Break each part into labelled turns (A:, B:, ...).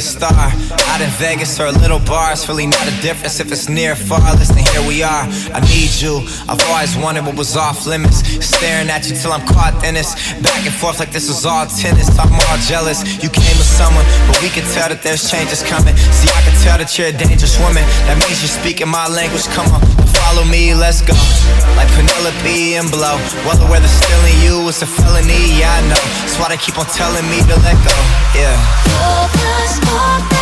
A: star. Out in Vegas or little bar, it's really not a difference if it's near or far. Listen, here we are. I need you. I've always wanted what was off limits. Staring at you till I'm caught in this. Back and forth like this was all tennis. I'm all jealous. You came with someone, but we can tell that there's changes coming. See, I can tell that you're a dangerous woman. That means you're speaking my language. Come on, follow me, let's go. Like Penelope and Blow. Well Whether whether stealing you is a felony, yeah, I know. That's why they keep on telling me to let go. Yeah.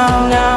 B: now,
C: now.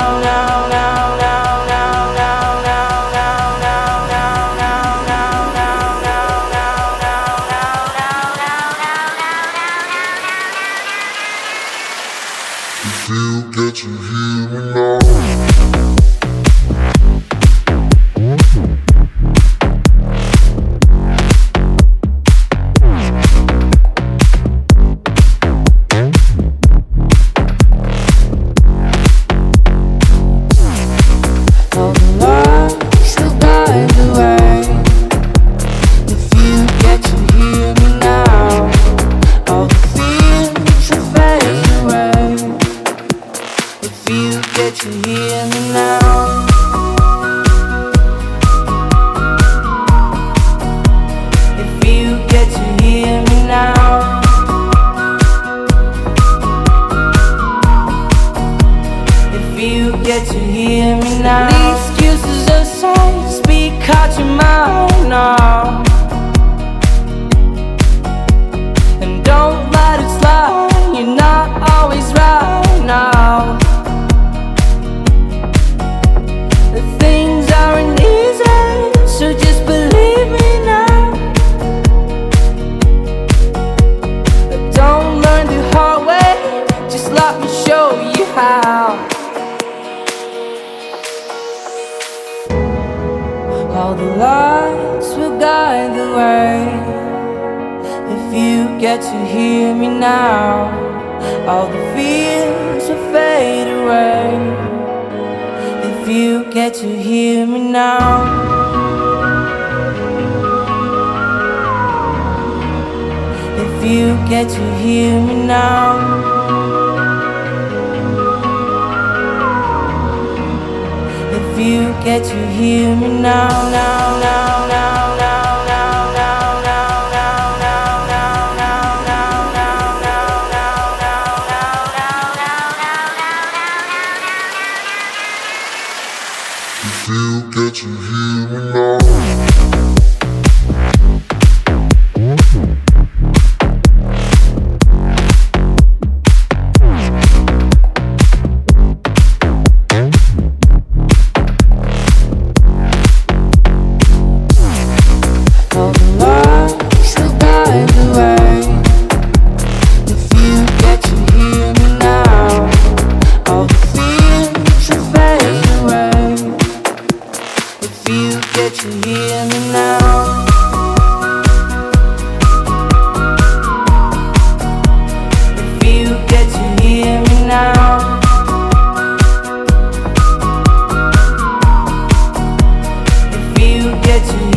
C: get you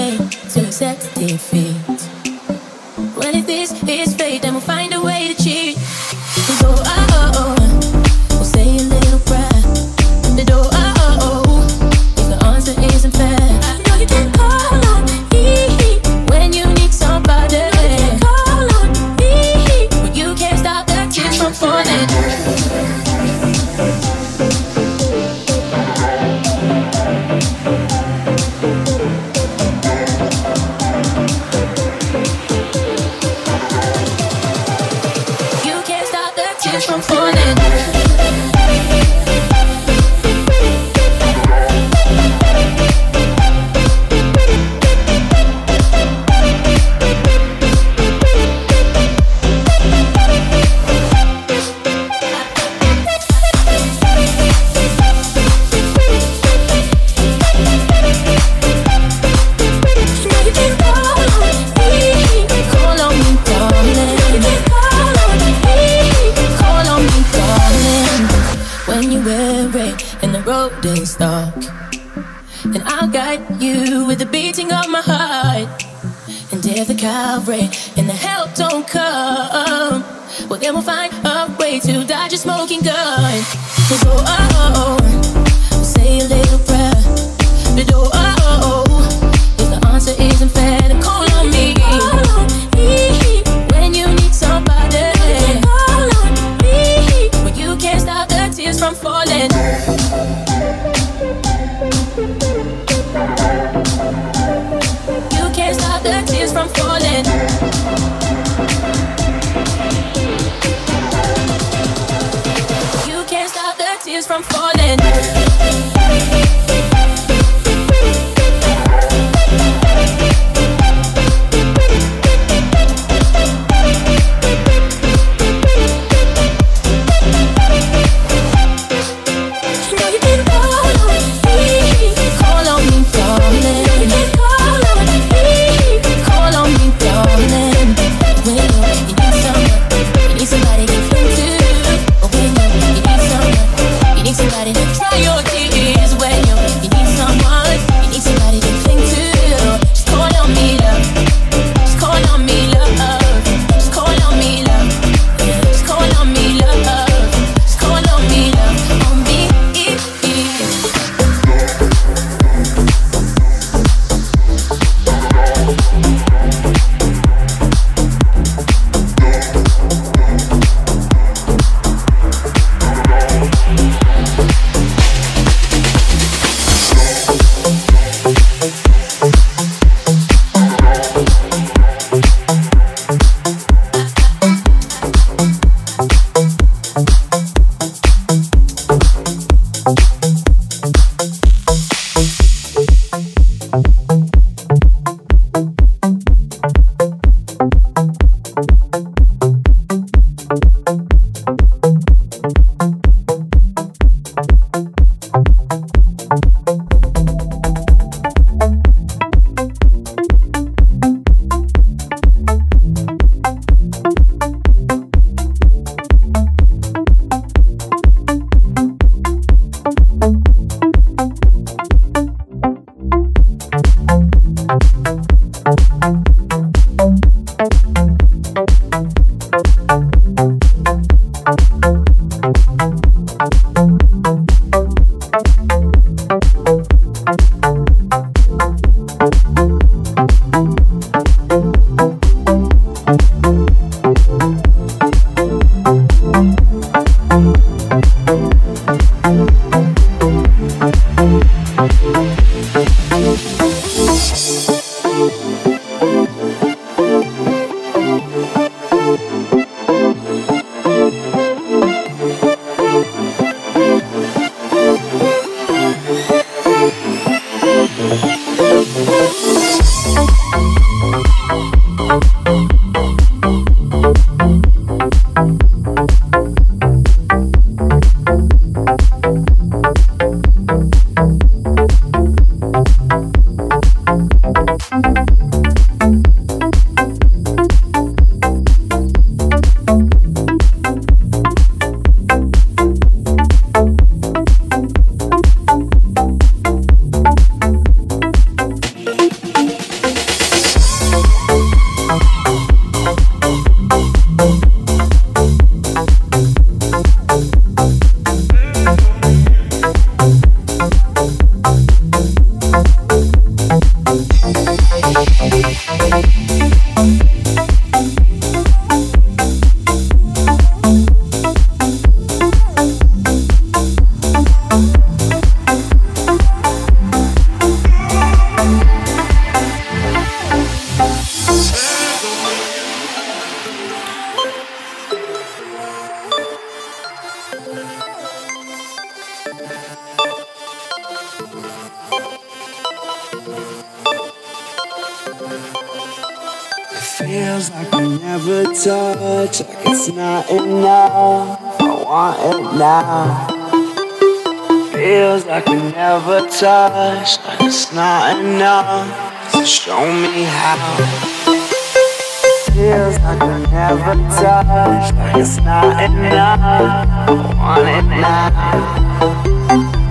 C: to
B: accept defeat. Well, if this is fate, then we'll find a way to cheat.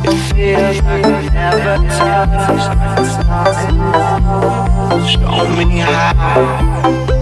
D: It feels like I've never touched. Show me how.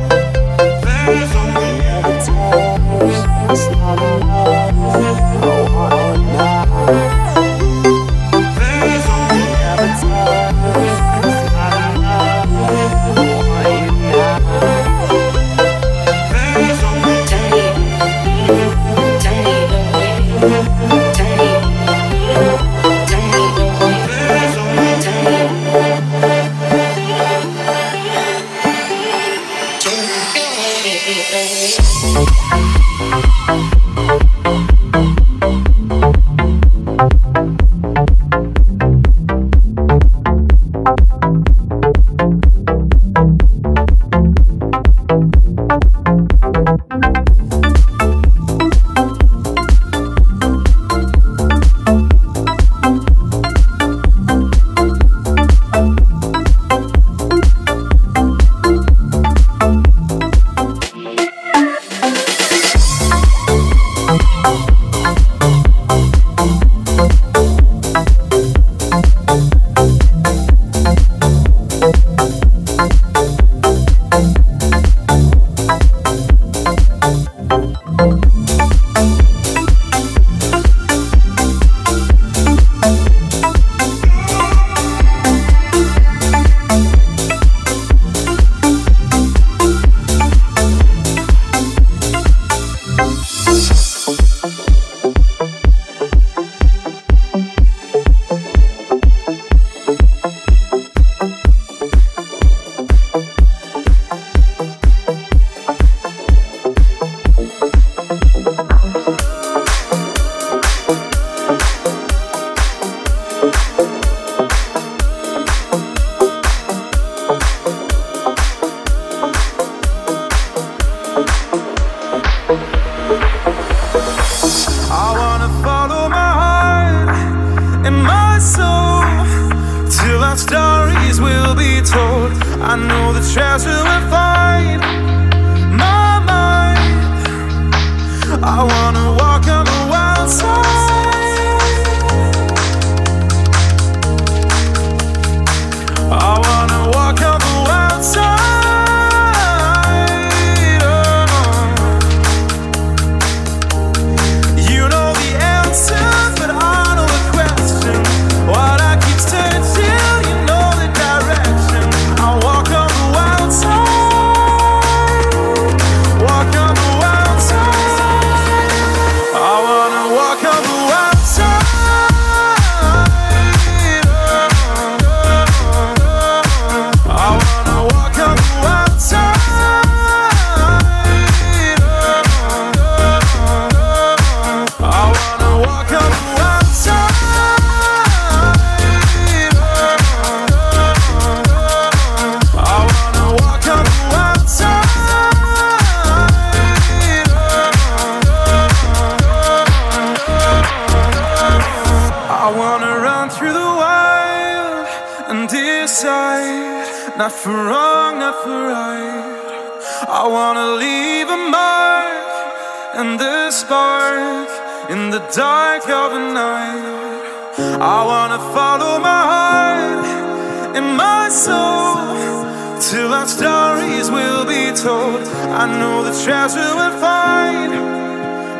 E: know the treasure will find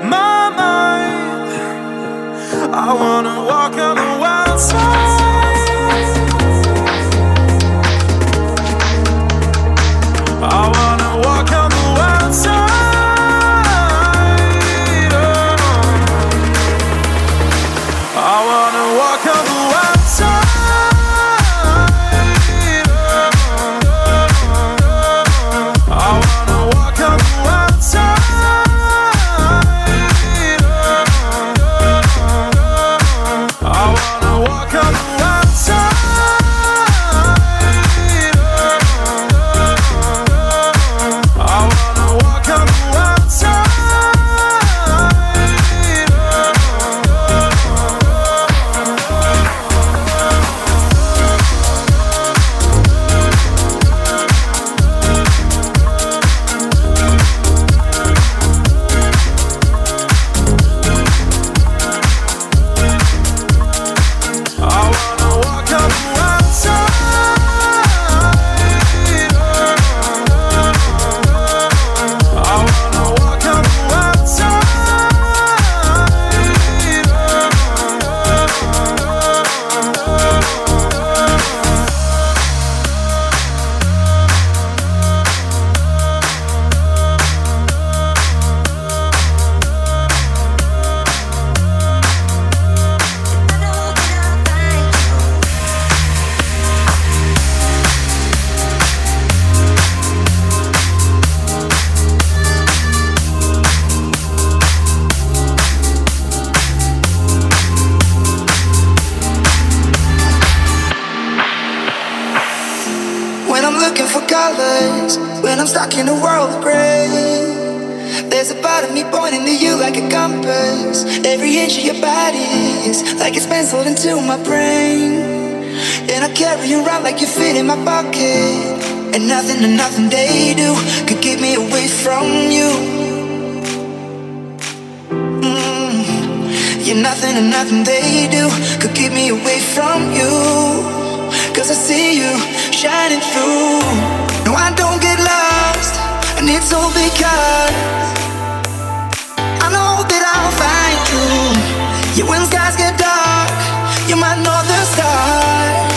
E: my mind. I wanna. Nothing and nothing they do could keep me away from you. Cause I see you shining through. No, I don't get lost, and it's all because I know that I'll find you. Yeah, when skies get dark, you're my northern star.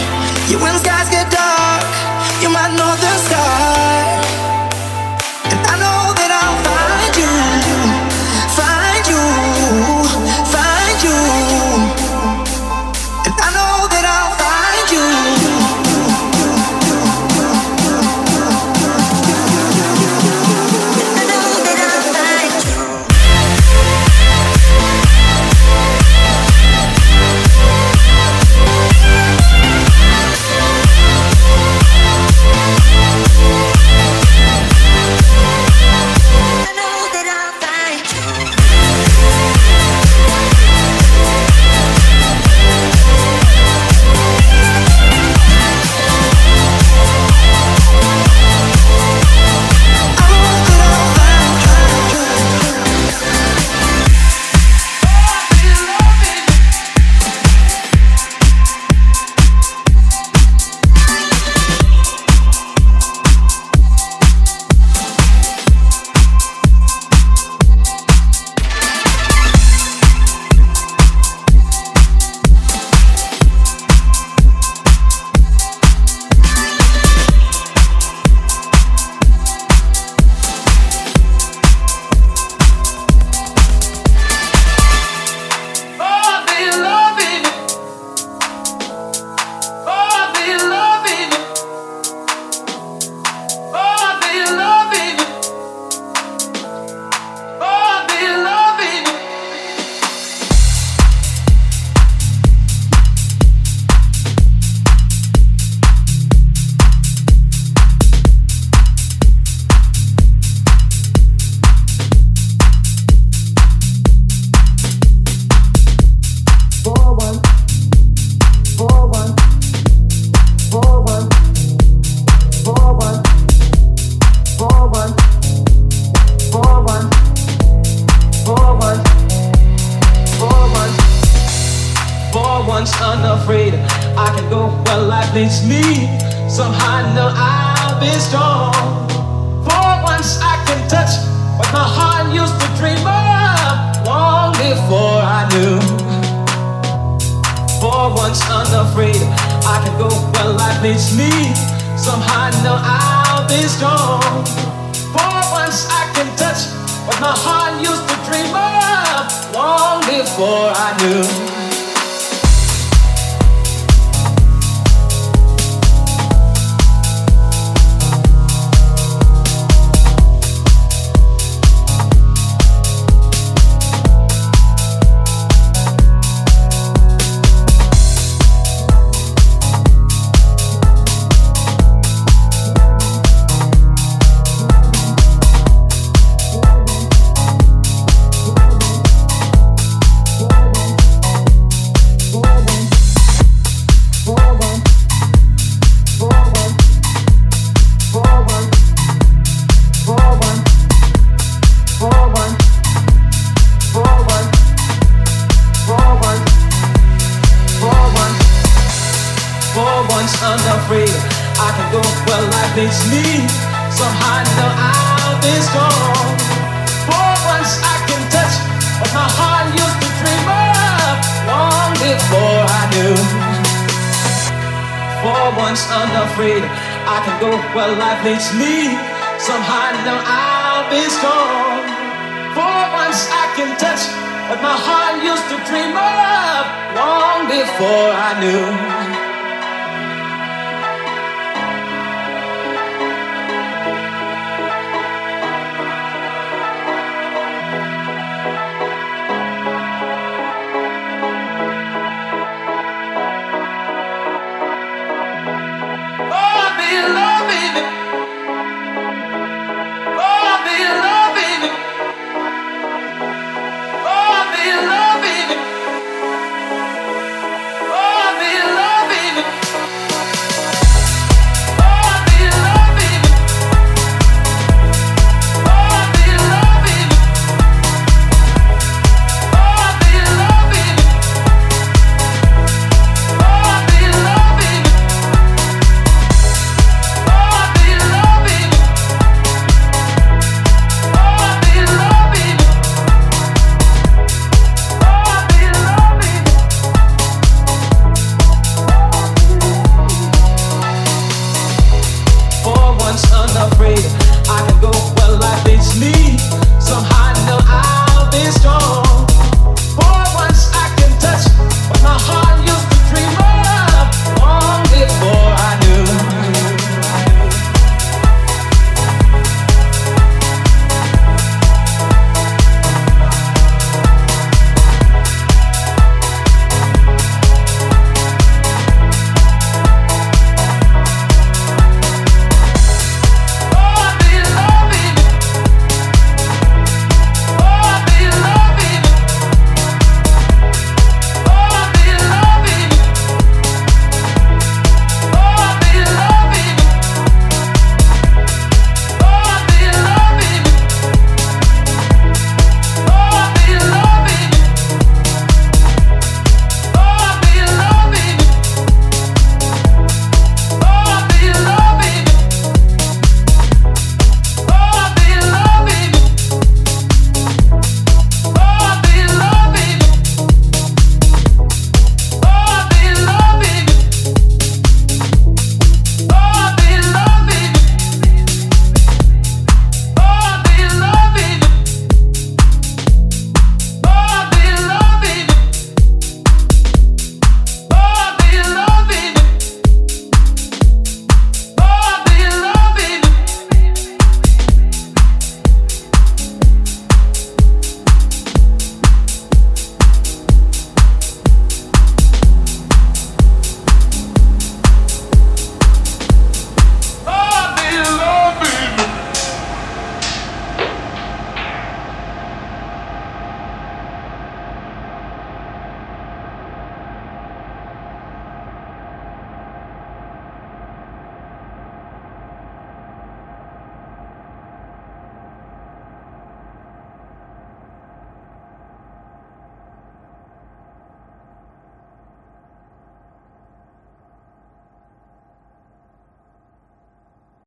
E: Yeah, when skies get dark, you're my northern star.